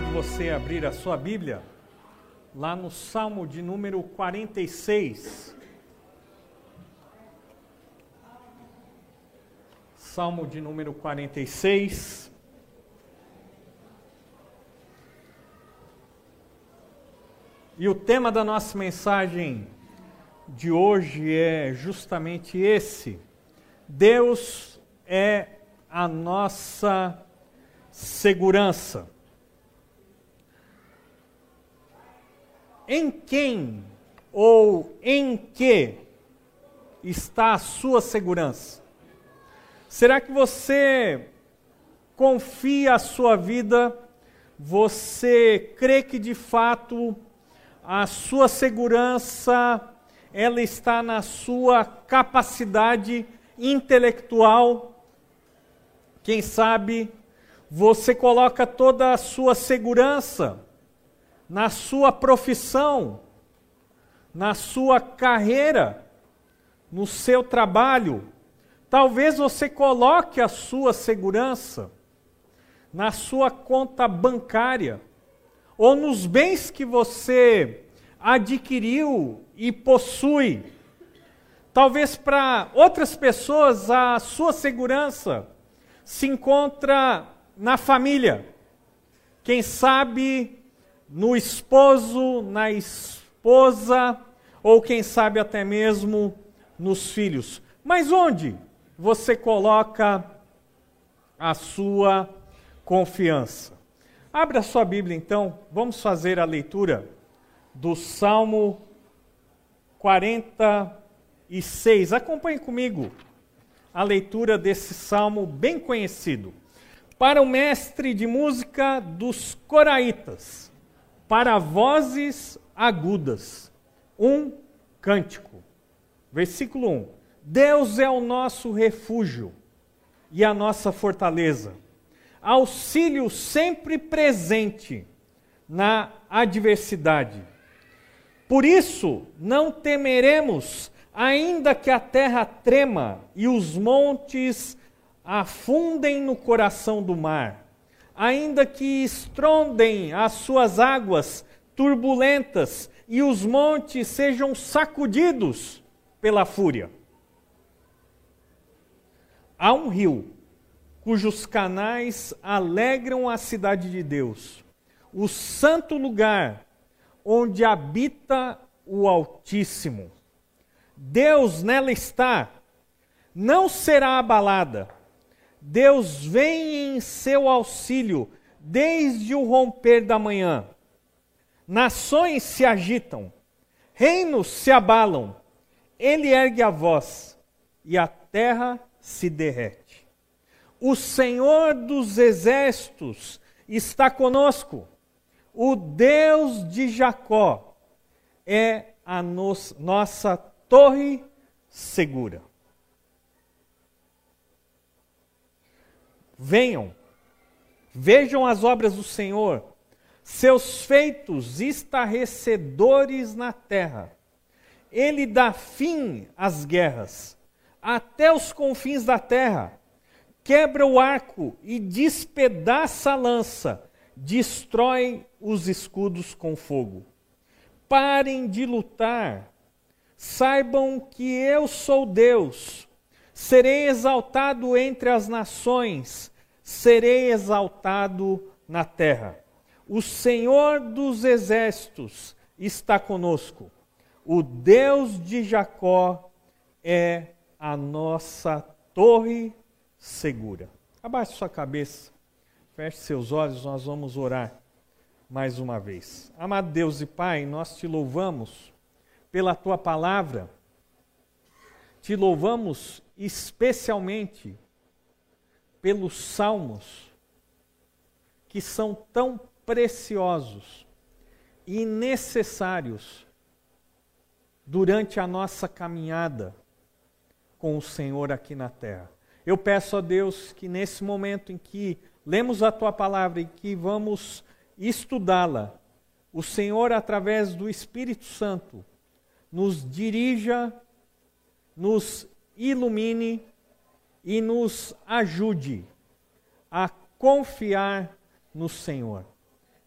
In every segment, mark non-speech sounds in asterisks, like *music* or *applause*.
Convido você a abrir a sua Bíblia lá no Salmo de número 46. Salmo de número 46. E o tema da nossa mensagem de hoje é justamente esse: Deus é a nossa segurança. Em quem ou em que está a sua segurança? Será que você confia a sua vida? Você crê que de fato a sua segurança ela está na sua capacidade intelectual? Quem sabe você coloca toda a sua segurança na sua profissão, na sua carreira, no seu trabalho. Talvez você coloque a sua segurança na sua conta bancária ou nos bens que você adquiriu e possui. Talvez para outras pessoas a sua segurança se encontra na família. Quem sabe no esposo, na esposa, ou quem sabe até mesmo nos filhos. Mas onde você coloca a sua confiança? Abra sua Bíblia então, vamos fazer a leitura do Salmo 46. Acompanhe comigo a leitura desse salmo bem conhecido. Para o mestre de música dos Coraitas para vozes agudas, um cântico. Versículo 1: Deus é o nosso refúgio e a nossa fortaleza, auxílio sempre presente na adversidade. Por isso, não temeremos, ainda que a terra trema e os montes afundem no coração do mar ainda que estrondem as suas águas turbulentas e os montes sejam sacudidos pela fúria. Há um rio cujos canais alegram a cidade de Deus, o santo lugar onde habita o Altíssimo. Deus nela está, não será abalada Deus vem em seu auxílio desde o romper da manhã. Nações se agitam, reinos se abalam, ele ergue a voz e a terra se derrete. O Senhor dos exércitos está conosco, o Deus de Jacó é a nos, nossa torre segura. Venham, vejam as obras do Senhor, seus feitos estarrecedores na terra. Ele dá fim às guerras, até os confins da terra. Quebra o arco e despedaça a lança, destrói os escudos com fogo. Parem de lutar, saibam que eu sou Deus. Serei exaltado entre as nações, serei exaltado na terra. O Senhor dos exércitos está conosco. O Deus de Jacó é a nossa torre segura. Abaixe sua cabeça, feche seus olhos, nós vamos orar mais uma vez. Amado Deus e Pai, nós te louvamos pela tua palavra, te louvamos especialmente pelos salmos que são tão preciosos e necessários durante a nossa caminhada com o Senhor aqui na terra. Eu peço a Deus que nesse momento em que lemos a tua palavra e que vamos estudá-la, o Senhor, através do Espírito Santo, nos dirija, nos ilumine e nos ajude a confiar no Senhor.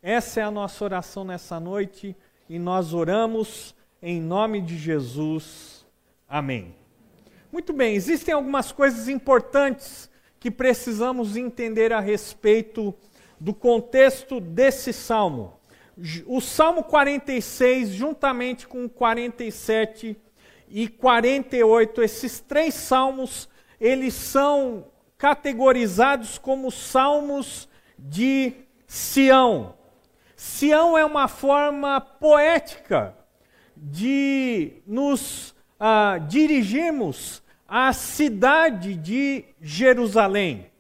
Essa é a nossa oração nessa noite e nós oramos em nome de Jesus. Amém. Muito bem, existem algumas coisas importantes que precisamos entender a respeito do contexto desse salmo. O Salmo 46, juntamente com 47 e 48, esses três salmos, eles são categorizados como salmos de Sião. Sião é uma forma poética de nos ah, dirigirmos à cidade de Jerusalém.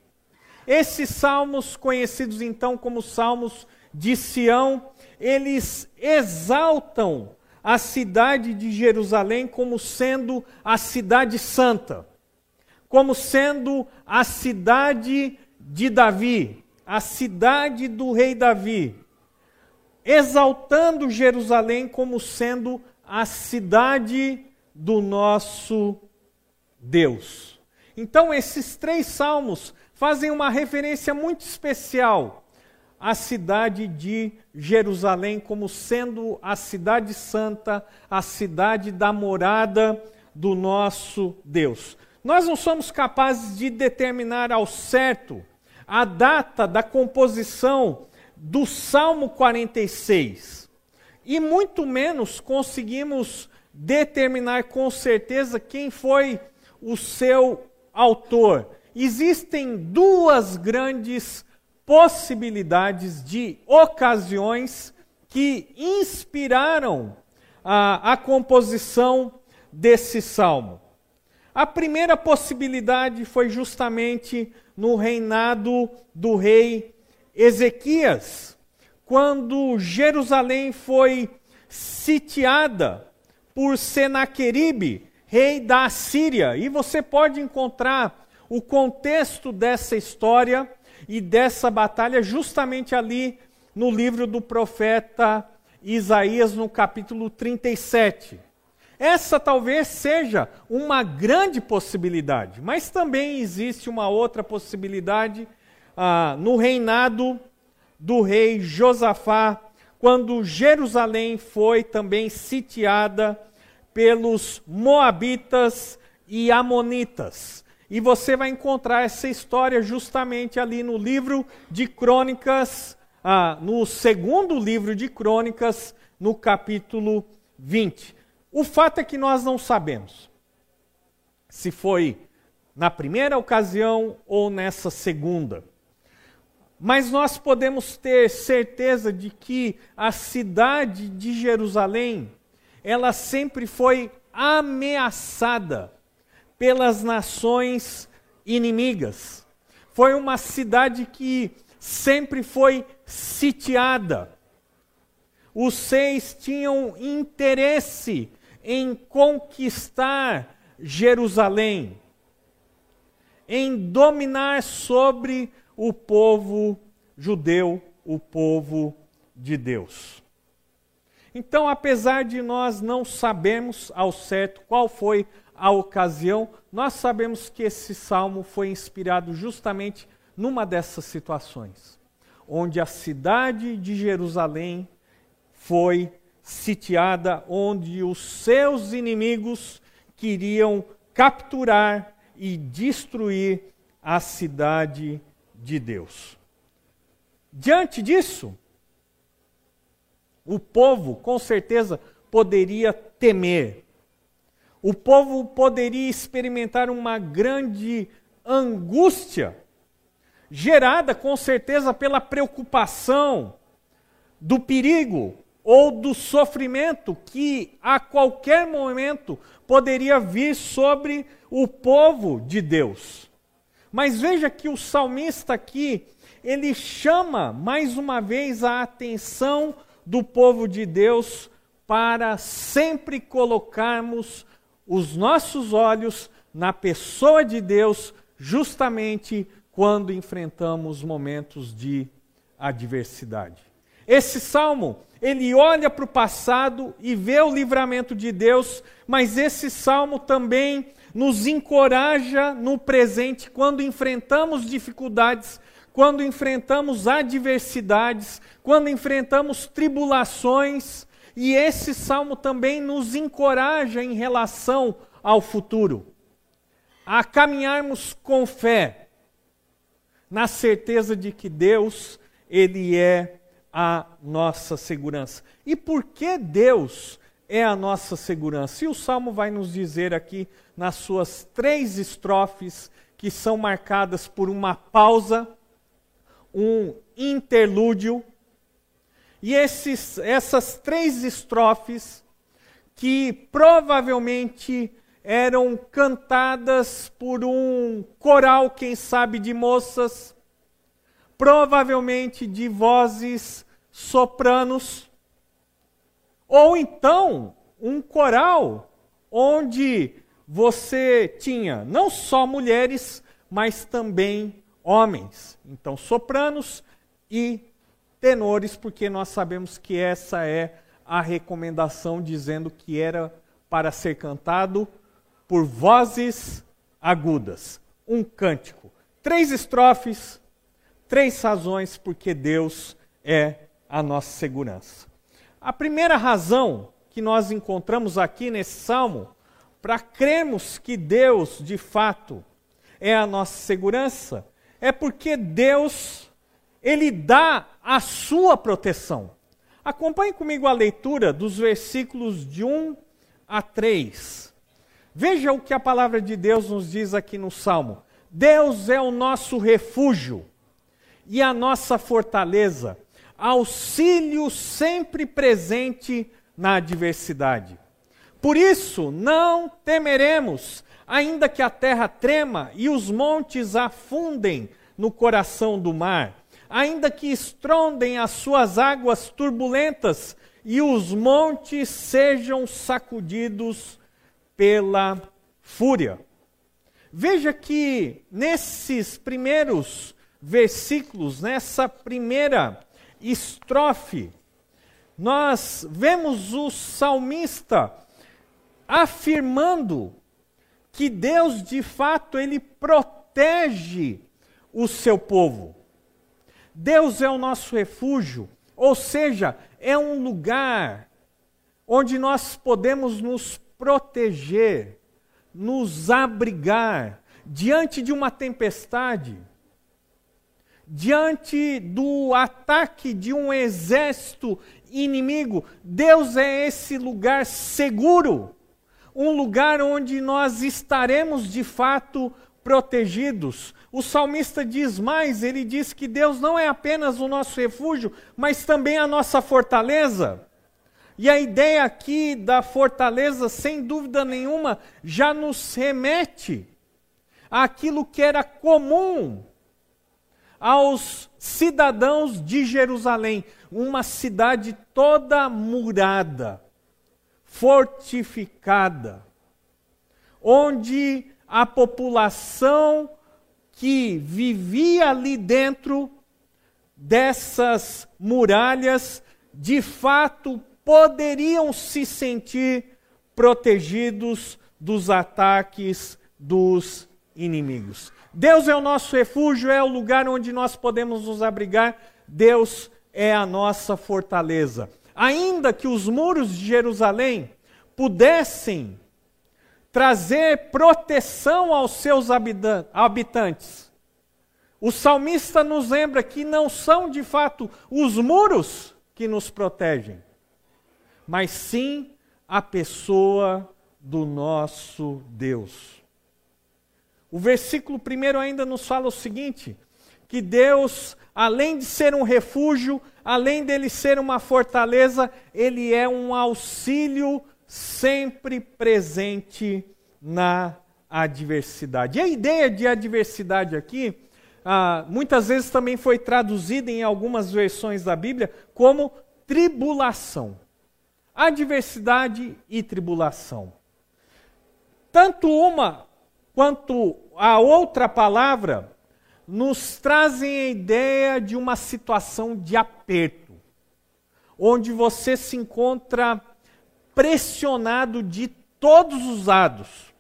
Esses salmos, conhecidos então como salmos de Sião, eles exaltam a cidade de Jerusalém como sendo a cidade santa, como sendo a cidade de Davi, a cidade do rei Davi, exaltando Jerusalém como sendo a cidade do nosso Deus. Então, esses três salmos fazem uma referência muito especial à cidade de Jerusalém como sendo a cidade santa, a cidade da morada do nosso Deus. Nós não somos capazes de determinar ao certo a data da composição do Salmo 46. E muito menos conseguimos determinar com certeza quem foi o seu autor. Existem duas grandes possibilidades de ocasiões que inspiraram a, a composição desse salmo. A primeira possibilidade foi justamente no reinado do rei Ezequias, quando Jerusalém foi sitiada por Senaqueribe, rei da Assíria. E você pode encontrar o contexto dessa história e dessa batalha justamente ali no livro do profeta Isaías, no capítulo 37. Essa talvez seja uma grande possibilidade, mas também existe uma outra possibilidade ah, no reinado do rei Josafá, quando Jerusalém foi também sitiada pelos Moabitas e Amonitas. E você vai encontrar essa história justamente ali no livro de Crônicas, ah, no segundo livro de Crônicas, no capítulo 20. O fato é que nós não sabemos se foi na primeira ocasião ou nessa segunda. Mas nós podemos ter certeza de que a cidade de Jerusalém, ela sempre foi ameaçada pelas nações inimigas. Foi uma cidade que sempre foi sitiada. Os seis tinham interesse em conquistar Jerusalém, em dominar sobre o povo judeu, o povo de Deus. Então, apesar de nós não sabermos ao certo qual foi a ocasião, nós sabemos que esse salmo foi inspirado justamente numa dessas situações, onde a cidade de Jerusalém foi sitiada, onde os seus inimigos queriam capturar e destruir a cidade de Deus. Diante disso, o povo com certeza poderia temer. O povo poderia experimentar uma grande angústia, gerada com certeza pela preocupação do perigo ou do sofrimento que a qualquer momento poderia vir sobre o povo de Deus. Mas veja que o salmista aqui, ele chama mais uma vez a atenção do povo de Deus para sempre colocarmos os nossos olhos na pessoa de Deus, justamente quando enfrentamos momentos de adversidade. Esse salmo, ele olha para o passado e vê o livramento de Deus, mas esse salmo também nos encoraja no presente quando enfrentamos dificuldades quando enfrentamos adversidades, quando enfrentamos tribulações, e esse salmo também nos encoraja em relação ao futuro, a caminharmos com fé, na certeza de que Deus, Ele é a nossa segurança. E por que Deus é a nossa segurança? E o salmo vai nos dizer aqui, nas suas três estrofes, que são marcadas por uma pausa, um interlúdio, e esses, essas três estrofes, que provavelmente eram cantadas por um coral, quem sabe, de moças, provavelmente de vozes sopranos, ou então um coral onde você tinha não só mulheres, mas também homens. Então, sopranos e tenores, porque nós sabemos que essa é a recomendação dizendo que era para ser cantado por vozes agudas. Um cântico. Três estrofes, três razões porque Deus é a nossa segurança. A primeira razão que nós encontramos aqui nesse salmo para crermos que Deus, de fato, é a nossa segurança, é porque Deus, Ele dá a sua proteção. Acompanhe comigo a leitura dos versículos de 1 a 3. Veja o que a palavra de Deus nos diz aqui no Salmo. Deus é o nosso refúgio e a nossa fortaleza, auxílio sempre presente na adversidade. Por isso, não temeremos, ainda que a terra trema e os montes afundem no coração do mar, ainda que estrondem as suas águas turbulentas e os montes sejam sacudidos pela fúria. Veja que nesses primeiros versículos, nessa primeira estrofe, nós vemos o salmista afirmando que Deus de fato ele protege o seu povo. Deus é o nosso refúgio, ou seja, é um lugar onde nós podemos nos proteger, nos abrigar diante de uma tempestade, diante do ataque de um exército inimigo. Deus é esse lugar seguro, um lugar onde nós estaremos de fato protegidos. O salmista diz mais: ele diz que Deus não é apenas o nosso refúgio, mas também a nossa fortaleza. E a ideia aqui da fortaleza, sem dúvida nenhuma, já nos remete àquilo que era comum aos cidadãos de Jerusalém, uma cidade toda murada, fortificada, onde a população que vivia ali dentro dessas muralhas, de fato poderiam se sentir protegidos dos ataques dos inimigos. Deus é o nosso refúgio, é o lugar onde nós podemos nos abrigar. Deus é a nossa fortaleza. Ainda que os muros de Jerusalém pudessem trazer proteção aos seus habitantes, o salmista nos lembra que não são de fato os muros que nos protegem, mas sim a pessoa do nosso Deus. O versículo primeiro ainda nos fala o seguinte: que Deus, além de ser um refúgio, além dele ser uma fortaleza, ele é um auxílio sempre presente na adversidade. E a ideia de adversidade aqui, ah, muitas vezes também foi traduzida em algumas versões da Bíblia como tribulação adversidade e tribulação. Tanto uma quanto a outra palavra nos trazem a ideia de uma situação de aperto, onde você se encontra pressionado de todos os lados.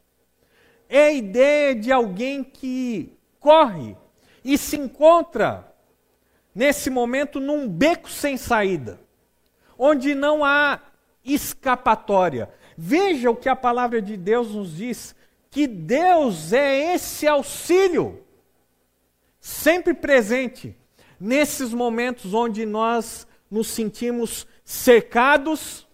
É a ideia de alguém que corre e se encontra, nesse momento, num beco sem saída, onde não há escapatória. Veja o que a palavra de Deus nos diz: que Deus é esse auxílio, sempre presente, nesses momentos onde nós nos sentimos cercados,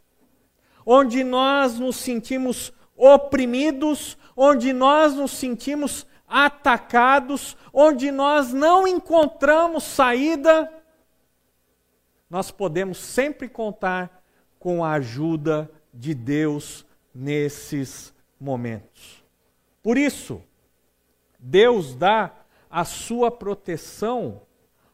onde nós nos sentimos oprimidos, onde nós nos sentimos atacados, onde nós não encontramos saída, nós podemos sempre contar com a ajuda de Deus nesses momentos. Por isso, Deus dá a sua proteção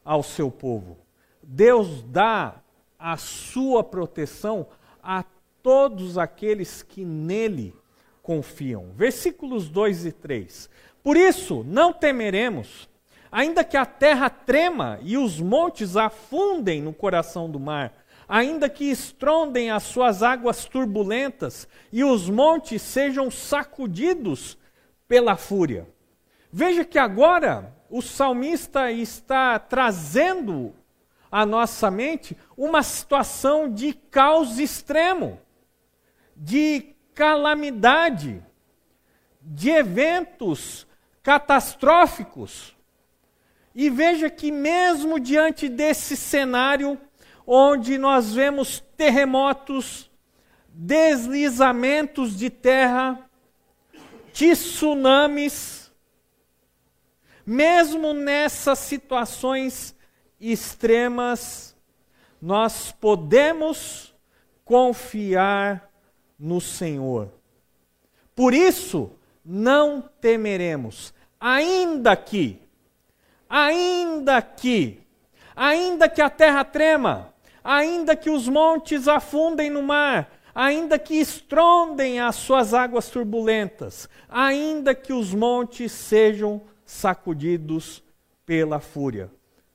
ao seu povo. Deus dá a sua proteção a todos aqueles que nele confiam. Versículos 2 e 3. Por isso, não temeremos, ainda que a terra trema e os montes afundem no coração do mar, ainda que estrondem as suas águas turbulentas e os montes sejam sacudidos pela fúria. Veja que agora o salmista está trazendo à nossa mente uma situação de caos extremo, de calamidade, de eventos catastróficos. E veja que, mesmo diante desse cenário, onde nós vemos terremotos, deslizamentos de terra, tsunamis, mesmo nessas situações extremas, nós podemos confiar no Senhor. Por isso, não temeremos, ainda que, ainda que, ainda que a terra trema, ainda que os montes afundem no mar, ainda que estrondem as suas águas turbulentas, ainda que os montes sejam sacudidos pela fúria,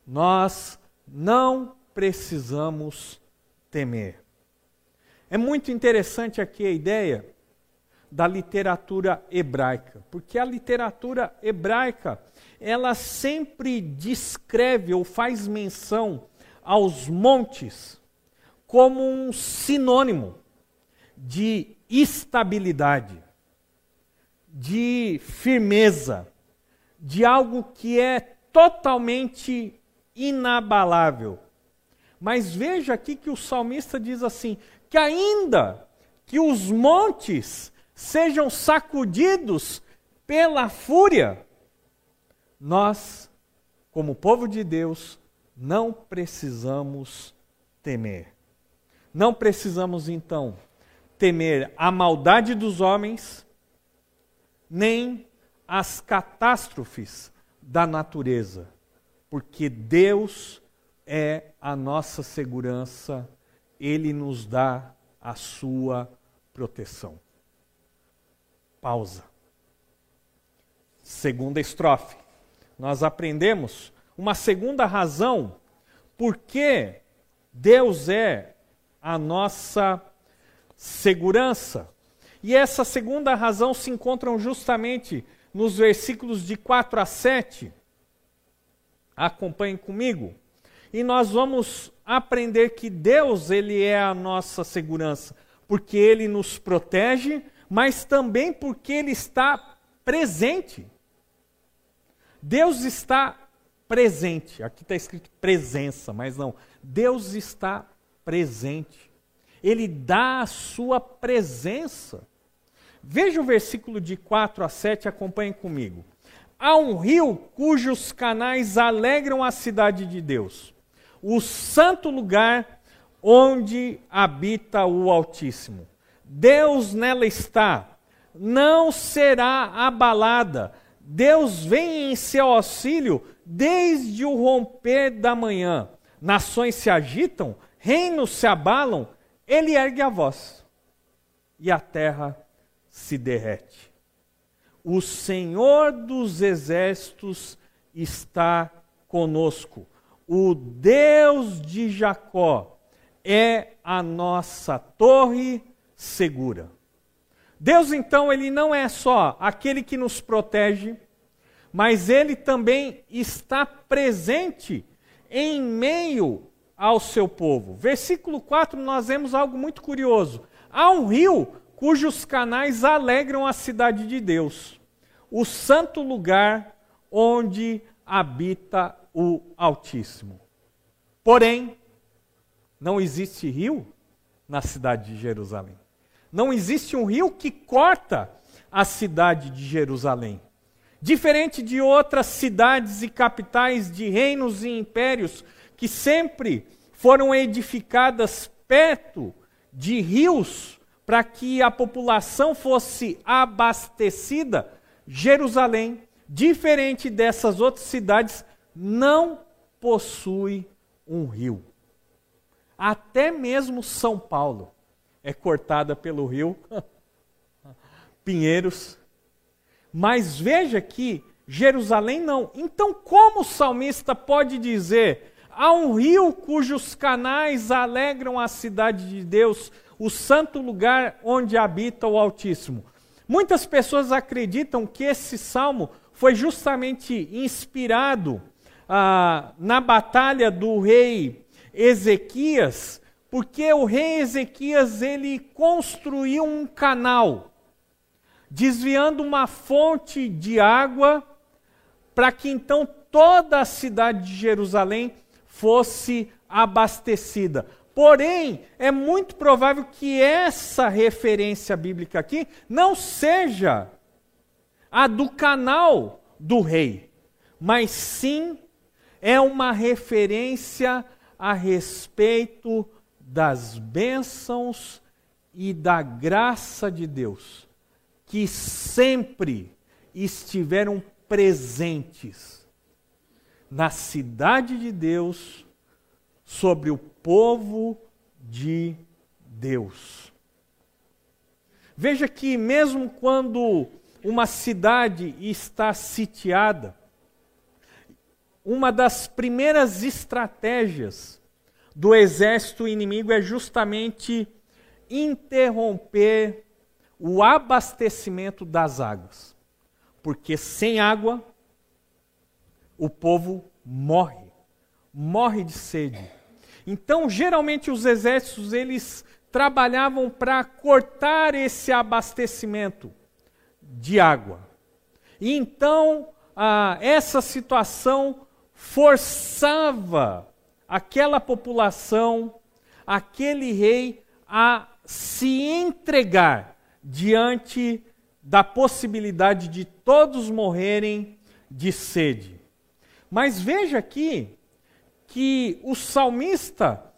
nós não precisamos temer. É muito interessante aqui a ideia da literatura hebraica, porque a literatura hebraica, ela sempre descreve ou faz menção aos montes como um sinônimo de estabilidade, de firmeza, de algo que é totalmente inabalável. Mas veja aqui que o salmista diz assim: que ainda que os montes sejam sacudidos pela fúria, nós, como povo de Deus, não precisamos temer. Não precisamos então temer a maldade dos homens, nem as catástrofes da natureza, porque Deus é a nossa segurança ele nos dá a sua proteção. Pausa. Segunda estrofe. Nós aprendemos uma segunda razão por que Deus é a nossa segurança. E essa segunda razão se encontra justamente nos versículos de 4 a 7. Acompanhem comigo. E nós vamos aprender que Deus ele é a nossa segurança, porque ele nos protege, mas também porque ele está presente. Deus está presente. Aqui está escrito presença, mas não. Deus está presente. Ele dá a sua presença. Veja o versículo de 4 a 7, acompanhem comigo. Há um rio cujos canais alegram a cidade de Deus o santo lugar onde habita o Altíssimo. Deus nela está, não será abalada. Deus vem em seu auxílio desde o romper da manhã. Nações se agitam, reinos se abalam, ele ergue a voz e a terra se derrete. O Senhor dos exércitos está conosco o Deus de Jacó é a nossa torre segura. Deus, então, ele não é só aquele que nos protege, mas ele também está presente em meio ao seu povo. Versículo 4, nós vemos algo muito curioso. Há um rio cujos canais alegram a cidade de Deus, o santo lugar onde habita o Altíssimo. Porém, não existe rio na cidade de Jerusalém. Não existe um rio que corta a cidade de Jerusalém. Diferente de outras cidades e capitais de reinos e impérios que sempre foram edificadas perto de rios para que a população fosse abastecida, Jerusalém, diferente dessas outras cidades, não possui um rio. Até mesmo São Paulo é cortada pelo rio *laughs* Pinheiros. Mas veja que Jerusalém não. Então, como o salmista pode dizer: há um rio cujos canais alegram a cidade de Deus, o santo lugar onde habita o Altíssimo? Muitas pessoas acreditam que esse salmo foi justamente inspirado ah, na batalha do rei Ezequias, porque o rei Ezequias ele construiu um canal, desviando uma fonte de água, para que então toda a cidade de Jerusalém fosse abastecida. Porém, é muito provável que essa referência bíblica aqui não seja a do canal do rei, mas sim é uma referência a respeito das bênçãos e da graça de Deus, que sempre estiveram presentes na cidade de Deus, sobre o povo de Deus. Veja que, mesmo quando uma cidade está sitiada, uma das primeiras estratégias do exército inimigo é justamente interromper o abastecimento das águas. Porque sem água, o povo morre, morre de sede. Então, geralmente os exércitos eles trabalhavam para cortar esse abastecimento de água. E então, ah, essa situação forçava aquela população, aquele rei, a se entregar diante da possibilidade de todos morrerem de sede. Mas veja aqui que o salmista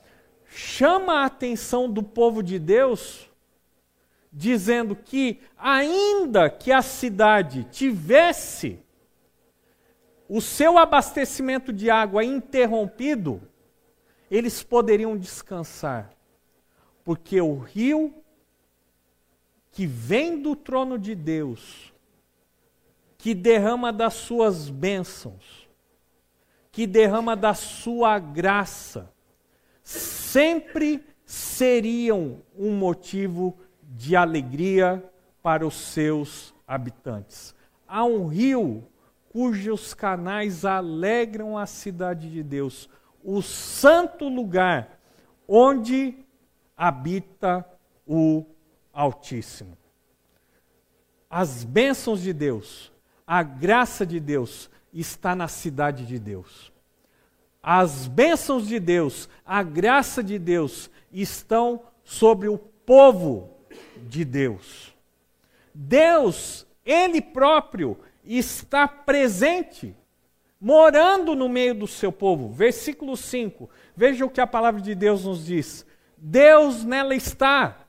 chama a atenção do povo de Deus, dizendo que, ainda que a cidade tivesse o seu abastecimento de água interrompido, eles poderiam descansar, porque o rio que vem do trono de Deus, que derrama das suas bênçãos, que derrama da sua graça, sempre seriam um motivo de alegria para os seus habitantes. Há um rio cujos canais alegram a cidade de Deus, o santo lugar onde habita o Altíssimo. As bênçãos de Deus, a graça de Deus está na cidade de Deus. As bênçãos de Deus, a graça de Deus estão sobre o povo de Deus. Deus, Ele próprio, está presente, morando no meio do seu povo. Versículo 5. Veja o que a palavra de Deus nos diz. Deus nela está.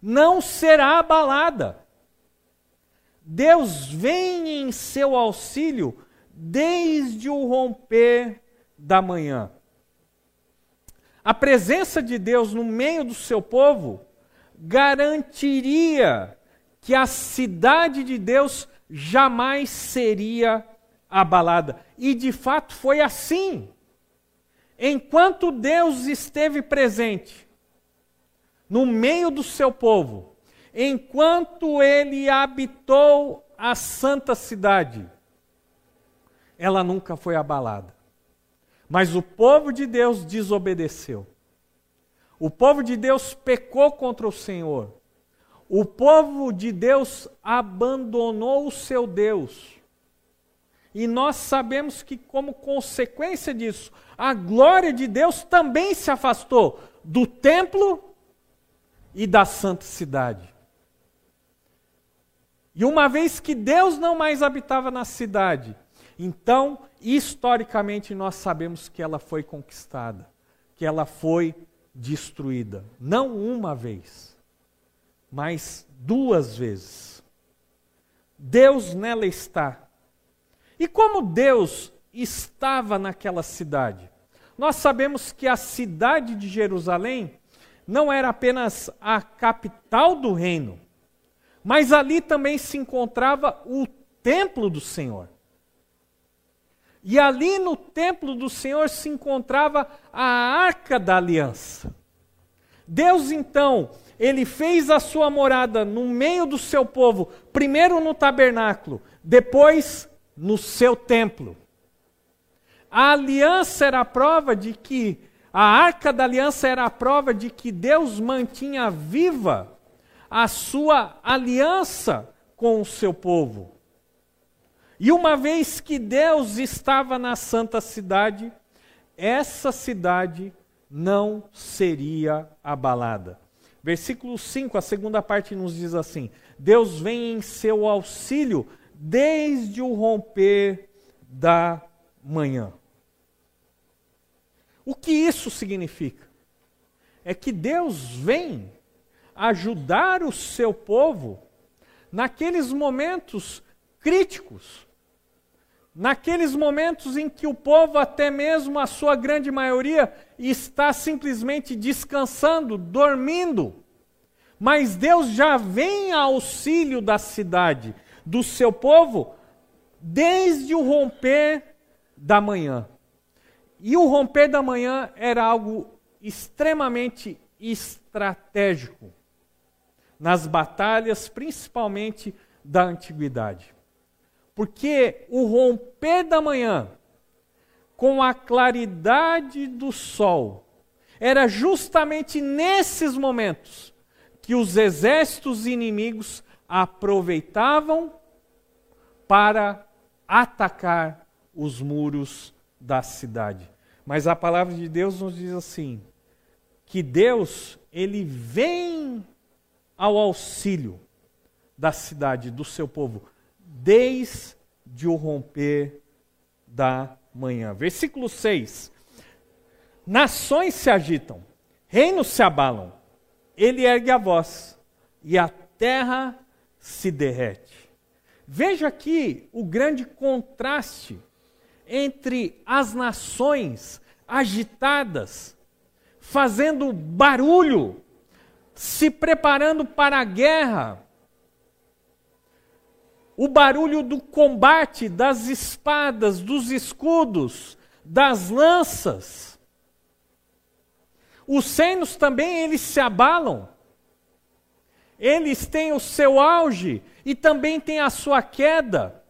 Não será abalada. Deus vem em seu auxílio desde o romper da manhã. A presença de Deus no meio do seu povo garantiria que a cidade de Deus jamais seria abalada. E de fato foi assim. Enquanto Deus esteve presente no meio do seu povo, enquanto ele habitou a santa cidade, ela nunca foi abalada. Mas o povo de Deus desobedeceu. O povo de Deus pecou contra o Senhor. O povo de Deus abandonou o seu Deus. E nós sabemos que, como consequência disso, a glória de Deus também se afastou do templo e da santa cidade. E uma vez que Deus não mais habitava na cidade, então, historicamente, nós sabemos que ela foi conquistada, que ela foi destruída. Não uma vez, mas duas vezes. Deus nela está. E como Deus estava naquela cidade? Nós sabemos que a cidade de Jerusalém não era apenas a capital do reino, mas ali também se encontrava o templo do Senhor. E ali no templo do Senhor se encontrava a arca da aliança. Deus então, ele fez a sua morada no meio do seu povo, primeiro no tabernáculo, depois no seu templo. A aliança era a prova de que, a arca da aliança era a prova de que Deus mantinha viva a sua aliança com o seu povo. E uma vez que Deus estava na santa cidade, essa cidade não seria abalada. Versículo 5, a segunda parte nos diz assim: Deus vem em seu auxílio desde o romper da manhã. O que isso significa? É que Deus vem ajudar o seu povo naqueles momentos críticos, naqueles momentos em que o povo, até mesmo a sua grande maioria, está simplesmente descansando, dormindo. Mas Deus já vem ao auxílio da cidade, do seu povo, desde o romper da manhã. E o romper da manhã era algo extremamente estratégico nas batalhas, principalmente da antiguidade. Porque o romper da manhã, com a claridade do sol, era justamente nesses momentos que os exércitos inimigos aproveitavam para atacar os muros da cidade. Mas a palavra de Deus nos diz assim: que Deus, ele vem ao auxílio da cidade, do seu povo, desde o romper da manhã. Versículo 6. Nações se agitam, reinos se abalam, ele ergue a voz, e a terra se derrete. Veja aqui o grande contraste entre as nações agitadas, fazendo barulho, se preparando para a guerra, o barulho do combate, das espadas, dos escudos, das lanças. Os senos também eles se abalam. Eles têm o seu auge e também têm a sua queda.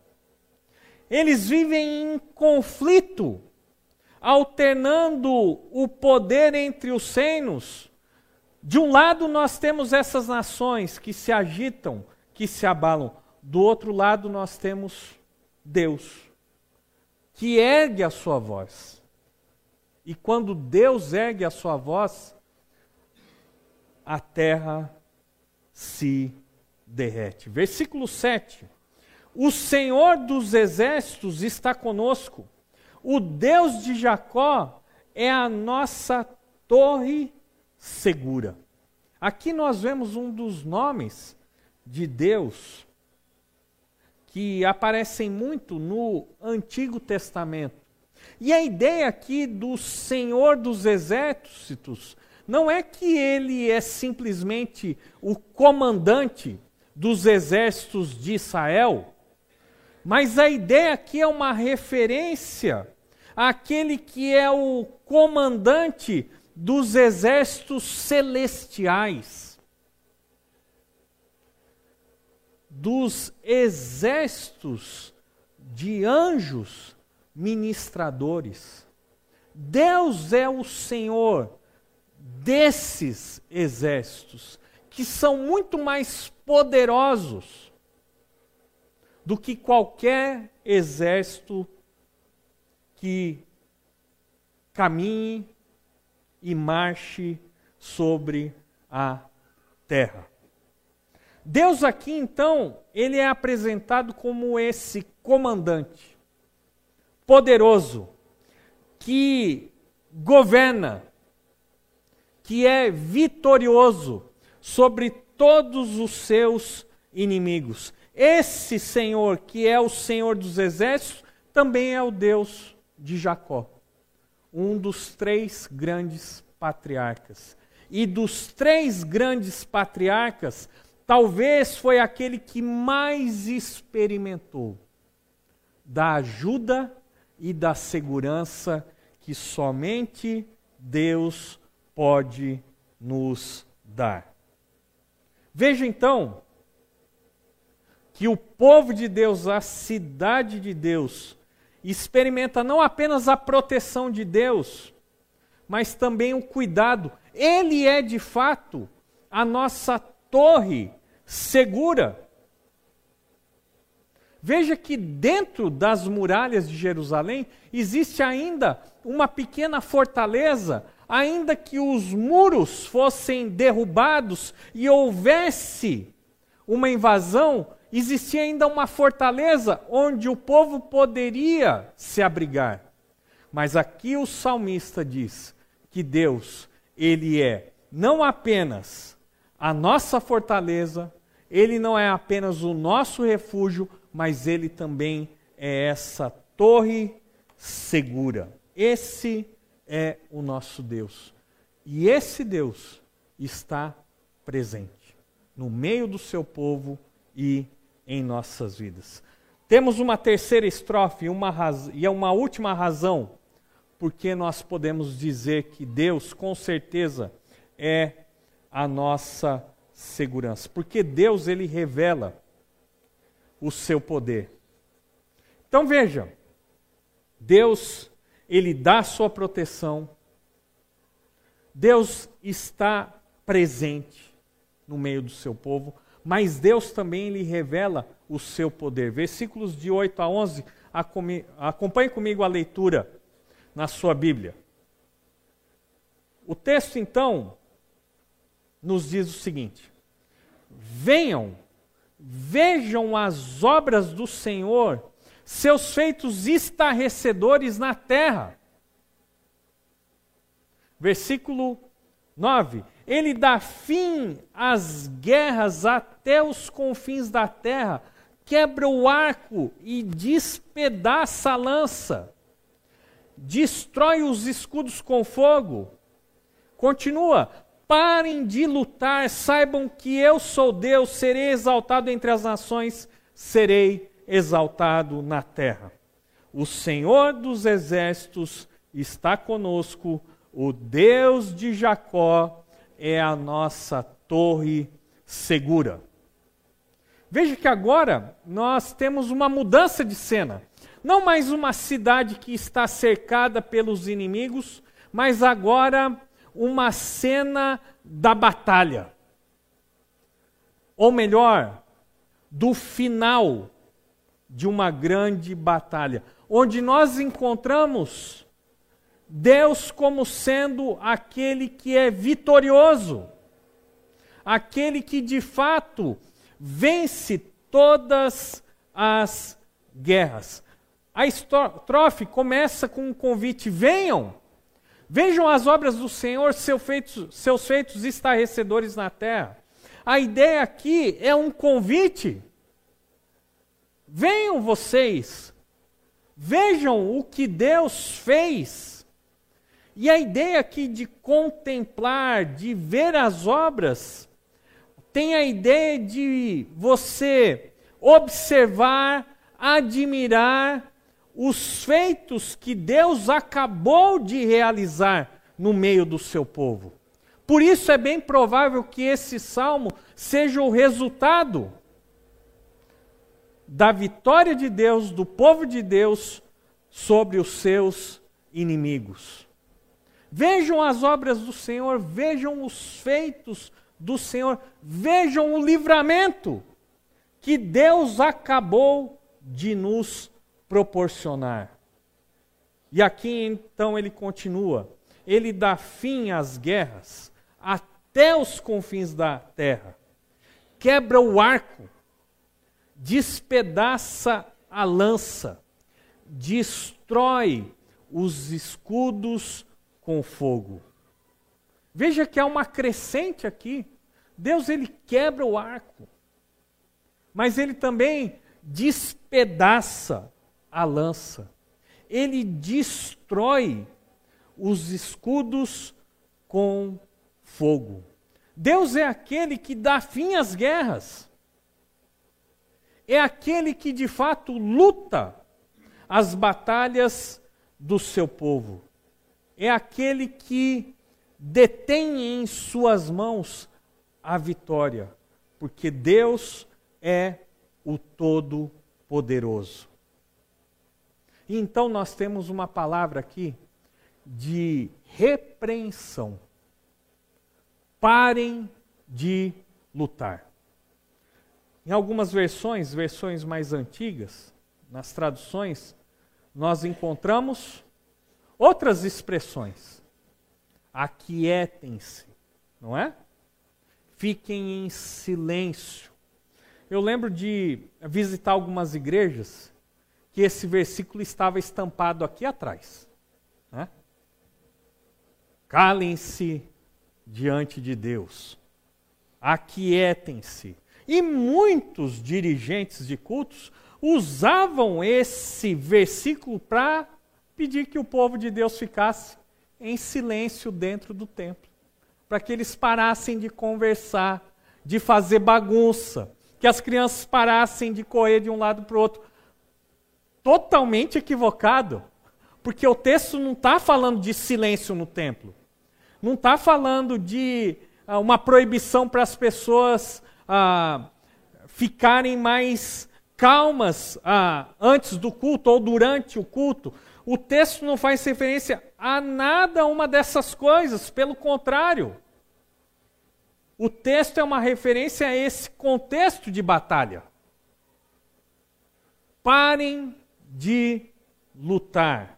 Eles vivem em conflito, alternando o poder entre os senos. De um lado nós temos essas nações que se agitam, que se abalam. Do outro lado, nós temos Deus, que ergue a sua voz. E quando Deus ergue a sua voz, a terra se derrete. Versículo 7. O Senhor dos exércitos está conosco. O Deus de Jacó é a nossa torre segura. Aqui nós vemos um dos nomes de Deus que aparecem muito no Antigo Testamento. E a ideia aqui do Senhor dos Exércitos não é que ele é simplesmente o comandante dos exércitos de Israel, mas a ideia aqui é uma referência àquele que é o comandante dos exércitos celestiais. dos exércitos de anjos ministradores. Deus é o Senhor desses exércitos, que são muito mais poderosos do que qualquer exército que caminhe e marche sobre a terra. Deus aqui então, ele é apresentado como esse comandante poderoso que governa, que é vitorioso sobre todos os seus inimigos. Esse Senhor, que é o Senhor dos exércitos, também é o Deus de Jacó, um dos três grandes patriarcas. E dos três grandes patriarcas, talvez foi aquele que mais experimentou da ajuda e da segurança que somente Deus pode nos dar. Veja então que o povo de Deus, a cidade de Deus, experimenta não apenas a proteção de Deus, mas também o cuidado. Ele é de fato a nossa torre segura. Veja que dentro das muralhas de Jerusalém existe ainda uma pequena fortaleza, ainda que os muros fossem derrubados e houvesse uma invasão, existia ainda uma fortaleza onde o povo poderia se abrigar. Mas aqui o salmista diz que Deus, ele é não apenas a nossa fortaleza, ele não é apenas o nosso refúgio, mas ele também é essa torre segura. Esse é o nosso Deus. E esse Deus está presente no meio do seu povo e em nossas vidas. Temos uma terceira estrofe uma raz... e é uma última razão porque nós podemos dizer que Deus, com certeza, é a nossa segurança. Porque Deus, ele revela o seu poder. Então veja, Deus, ele dá sua proteção. Deus está presente no meio do seu povo, mas Deus também lhe revela o seu poder. Versículos de 8 a 11, acompanhe comigo a leitura na sua Bíblia. O texto, então, nos diz o seguinte: Venham, vejam as obras do Senhor, seus feitos estarrecedores na terra. Versículo 9: Ele dá fim às guerras até os confins da terra, quebra o arco e despedaça a lança destrói os escudos com fogo. Continua, parem de lutar, saibam que eu sou Deus, serei exaltado entre as nações, serei exaltado na terra. O Senhor dos exércitos está conosco, o Deus de Jacó é a nossa torre segura. Veja que agora nós temos uma mudança de cena. Não mais uma cidade que está cercada pelos inimigos, mas agora uma cena da batalha. Ou melhor, do final de uma grande batalha, onde nós encontramos Deus como sendo aquele que é vitorioso, aquele que de fato vence todas as guerras. A estrofe começa com um convite: venham, vejam as obras do Senhor, seus feitos, seus feitos estarrecedores na terra. A ideia aqui é um convite. Venham vocês, vejam o que Deus fez. E a ideia aqui de contemplar, de ver as obras, tem a ideia de você observar, admirar os feitos que Deus acabou de realizar no meio do seu povo. Por isso é bem provável que esse salmo seja o resultado da vitória de Deus, do povo de Deus sobre os seus inimigos. Vejam as obras do Senhor, vejam os feitos do Senhor, vejam o livramento que Deus acabou de nos proporcionar. E aqui então ele continua: ele dá fim às guerras até os confins da terra, quebra o arco, despedaça a lança, destrói os escudos com fogo. Veja que há uma crescente aqui. Deus ele quebra o arco, mas ele também despedaça a lança. Ele destrói os escudos com fogo. Deus é aquele que dá fim às guerras. É aquele que de fato luta as batalhas do seu povo. É aquele que detém em suas mãos a vitória, porque Deus é o Todo-Poderoso. Então nós temos uma palavra aqui de repreensão. Parem de lutar. Em algumas versões, versões mais antigas, nas traduções, nós encontramos outras expressões. Aquietem-se, não é? Fiquem em silêncio. Eu lembro de visitar algumas igrejas que esse versículo estava estampado aqui atrás. Né? Calem-se diante de Deus. Aquietem-se. E muitos dirigentes de cultos usavam esse versículo para pedir que o povo de Deus ficasse em silêncio dentro do templo, para que eles parassem de conversar, de fazer bagunça, que as crianças parassem de correr de um lado para o outro. Totalmente equivocado, porque o texto não está falando de silêncio no templo, não está falando de ah, uma proibição para as pessoas ah, ficarem mais calmas ah, antes do culto ou durante o culto. O texto não faz referência a nada uma dessas coisas, pelo contrário. O texto é uma referência a esse contexto de batalha. Parem de lutar.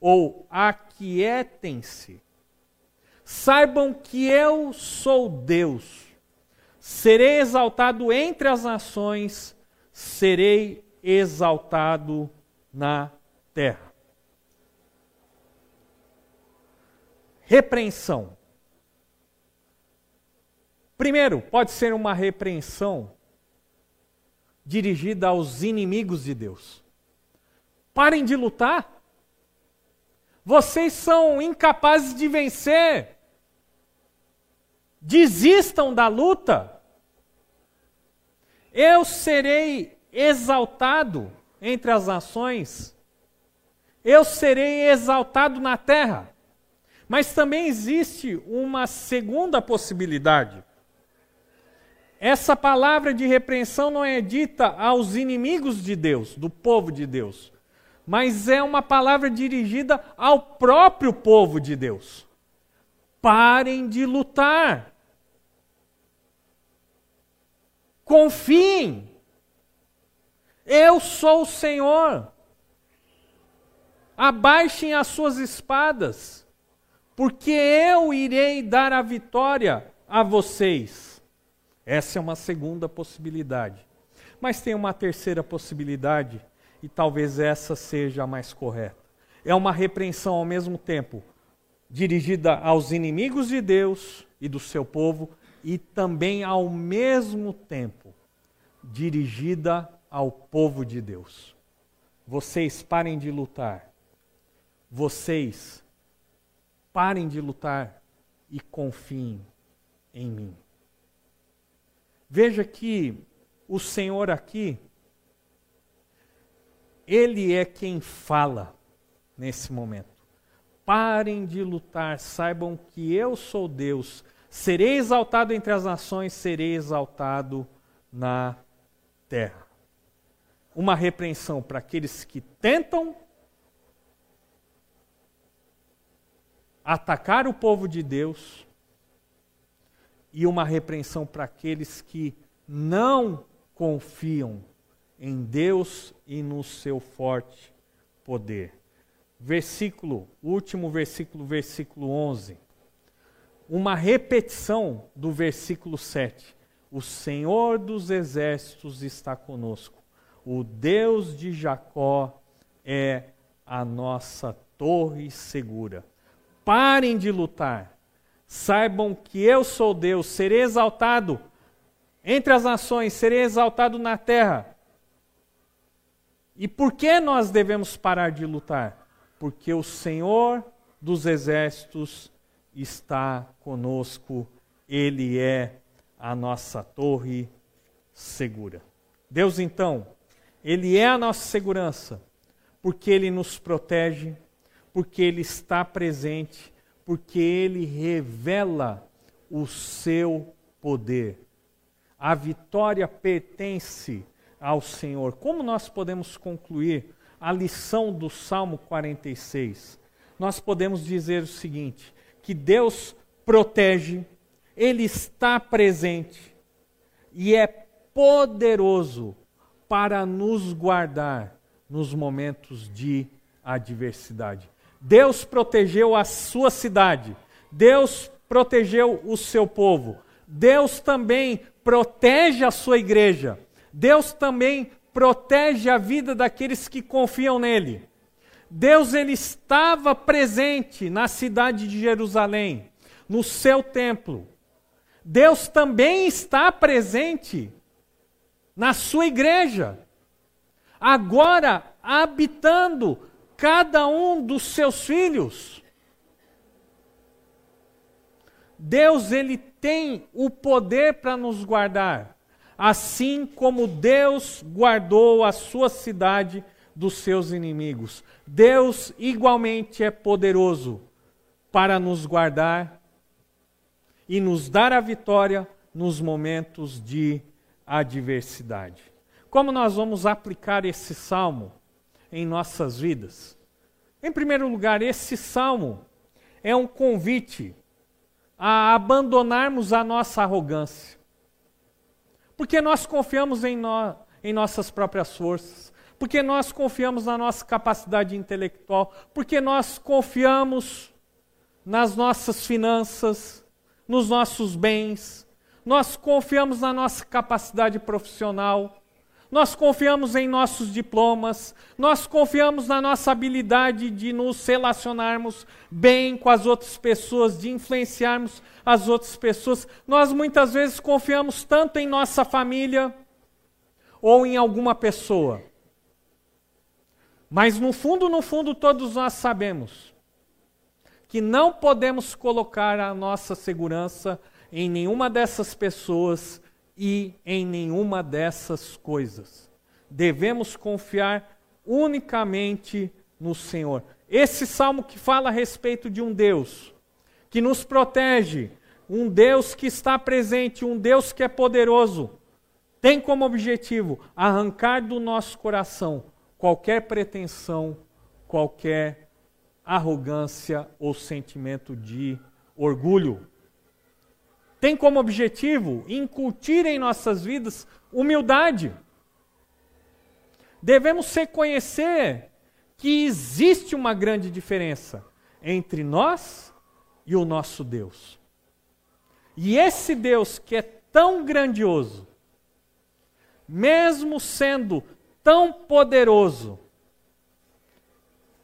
Ou aquietem-se. Saibam que eu sou Deus. Serei exaltado entre as nações serei exaltado na terra. Repreensão. Primeiro, pode ser uma repreensão dirigida aos inimigos de Deus. Parem de lutar. Vocês são incapazes de vencer. Desistam da luta. Eu serei exaltado entre as nações, eu serei exaltado na terra. Mas também existe uma segunda possibilidade. Essa palavra de repreensão não é dita aos inimigos de Deus, do povo de Deus, mas é uma palavra dirigida ao próprio povo de Deus. Parem de lutar. Confiem. Eu sou o Senhor. Abaixem as suas espadas, porque eu irei dar a vitória a vocês. Essa é uma segunda possibilidade. Mas tem uma terceira possibilidade, e talvez essa seja a mais correta. É uma repreensão ao mesmo tempo dirigida aos inimigos de Deus e do seu povo e também ao mesmo tempo dirigida ao povo de Deus. Vocês parem de lutar. Vocês parem de lutar e confiem em mim. Veja que o Senhor aqui, Ele é quem fala nesse momento. Parem de lutar, saibam que eu sou Deus Serei exaltado entre as nações, serei exaltado na terra. uma repreensão para aqueles que tentam atacar o povo de Deus e uma repreensão para aqueles que não confiam em Deus e no seu forte poder. Versículo, último versículo, versículo 11. Uma repetição do versículo 7. O Senhor dos exércitos está conosco. O Deus de Jacó é a nossa torre segura. Parem de lutar. Saibam que eu sou Deus, serei exaltado entre as nações, serei exaltado na terra. E por que nós devemos parar de lutar? Porque o Senhor dos exércitos está conosco, Ele é a nossa torre segura. Deus, então, Ele é a nossa segurança, porque Ele nos protege, porque Ele está presente, porque Ele revela o seu poder. A vitória pertence ao Senhor. Como nós podemos concluir a lição do Salmo 46? Nós podemos dizer o seguinte: que Deus protege, Ele está presente e é poderoso para nos guardar nos momentos de adversidade. Deus protegeu a sua cidade, Deus protegeu o seu povo, Deus também protege a sua igreja. Deus também protege a vida daqueles que confiam nele. Deus ele estava presente na cidade de Jerusalém, no seu templo. Deus também está presente na sua igreja. Agora habitando cada um dos seus filhos. Deus ele tem o poder para nos guardar, assim como Deus guardou a sua cidade dos seus inimigos. Deus igualmente é poderoso para nos guardar e nos dar a vitória nos momentos de adversidade. Como nós vamos aplicar esse salmo em nossas vidas? Em primeiro lugar, esse salmo é um convite a abandonarmos a nossa arrogância. Porque nós confiamos em, no, em nossas próprias forças, porque nós confiamos na nossa capacidade intelectual, porque nós confiamos nas nossas finanças, nos nossos bens, nós confiamos na nossa capacidade profissional, nós confiamos em nossos diplomas, nós confiamos na nossa habilidade de nos relacionarmos bem com as outras pessoas, de influenciarmos as outras pessoas. Nós muitas vezes confiamos tanto em nossa família ou em alguma pessoa. Mas no fundo, no fundo, todos nós sabemos que não podemos colocar a nossa segurança em nenhuma dessas pessoas e em nenhuma dessas coisas. Devemos confiar unicamente no Senhor. Esse salmo que fala a respeito de um Deus que nos protege, um Deus que está presente, um Deus que é poderoso, tem como objetivo arrancar do nosso coração qualquer pretensão, qualquer arrogância ou sentimento de orgulho tem como objetivo incutir em nossas vidas humildade. Devemos reconhecer que existe uma grande diferença entre nós e o nosso Deus. E esse Deus que é tão grandioso, mesmo sendo tão poderoso,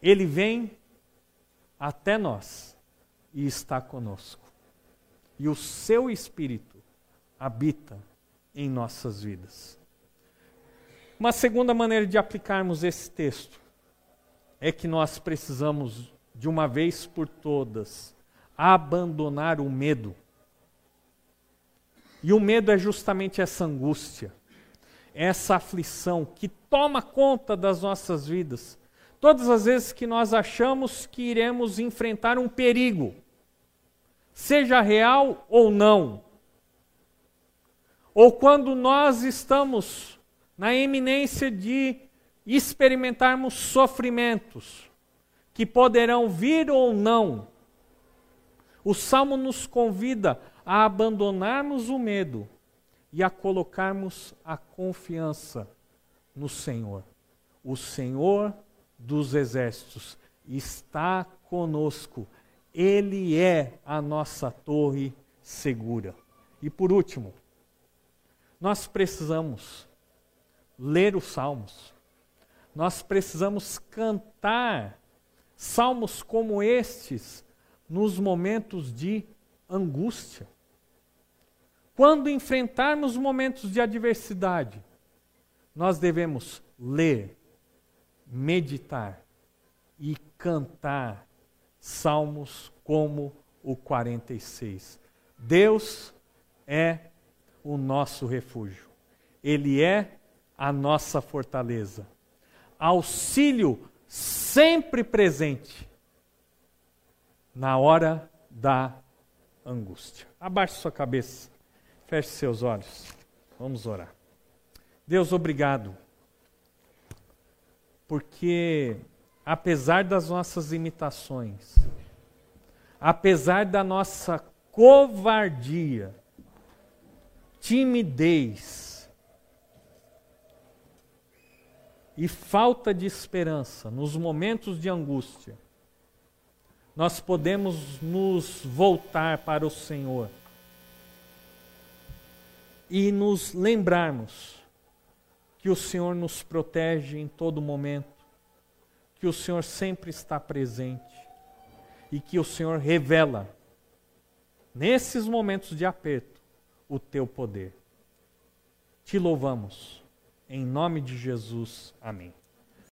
ele vem até nós e está conosco e o seu espírito habita em nossas vidas. Uma segunda maneira de aplicarmos esse texto é que nós precisamos, de uma vez por todas, abandonar o medo. E o medo é justamente essa angústia, essa aflição que toma conta das nossas vidas. Todas as vezes que nós achamos que iremos enfrentar um perigo, seja real ou não. Ou quando nós estamos na eminência de experimentarmos sofrimentos que poderão vir ou não, o salmo nos convida a abandonarmos o medo e a colocarmos a confiança no Senhor. O Senhor dos exércitos está conosco. Ele é a nossa torre segura. E por último, nós precisamos ler os salmos. Nós precisamos cantar salmos como estes nos momentos de angústia. Quando enfrentarmos momentos de adversidade, nós devemos ler, meditar e cantar salmos como o 46. Deus é o nosso refúgio. Ele é a nossa fortaleza. Auxílio sempre presente na hora da angústia. Abaixe sua cabeça, feche seus olhos. Vamos orar. Deus, obrigado. Porque apesar das nossas imitações, apesar da nossa covardia, timidez e falta de esperança nos momentos de angústia, nós podemos nos voltar para o Senhor e nos lembrarmos que o Senhor nos protege em todo momento, que o Senhor sempre está presente e que o Senhor revela, nesses momentos de aperto, o teu poder. Te louvamos. Em nome de Jesus. Amém.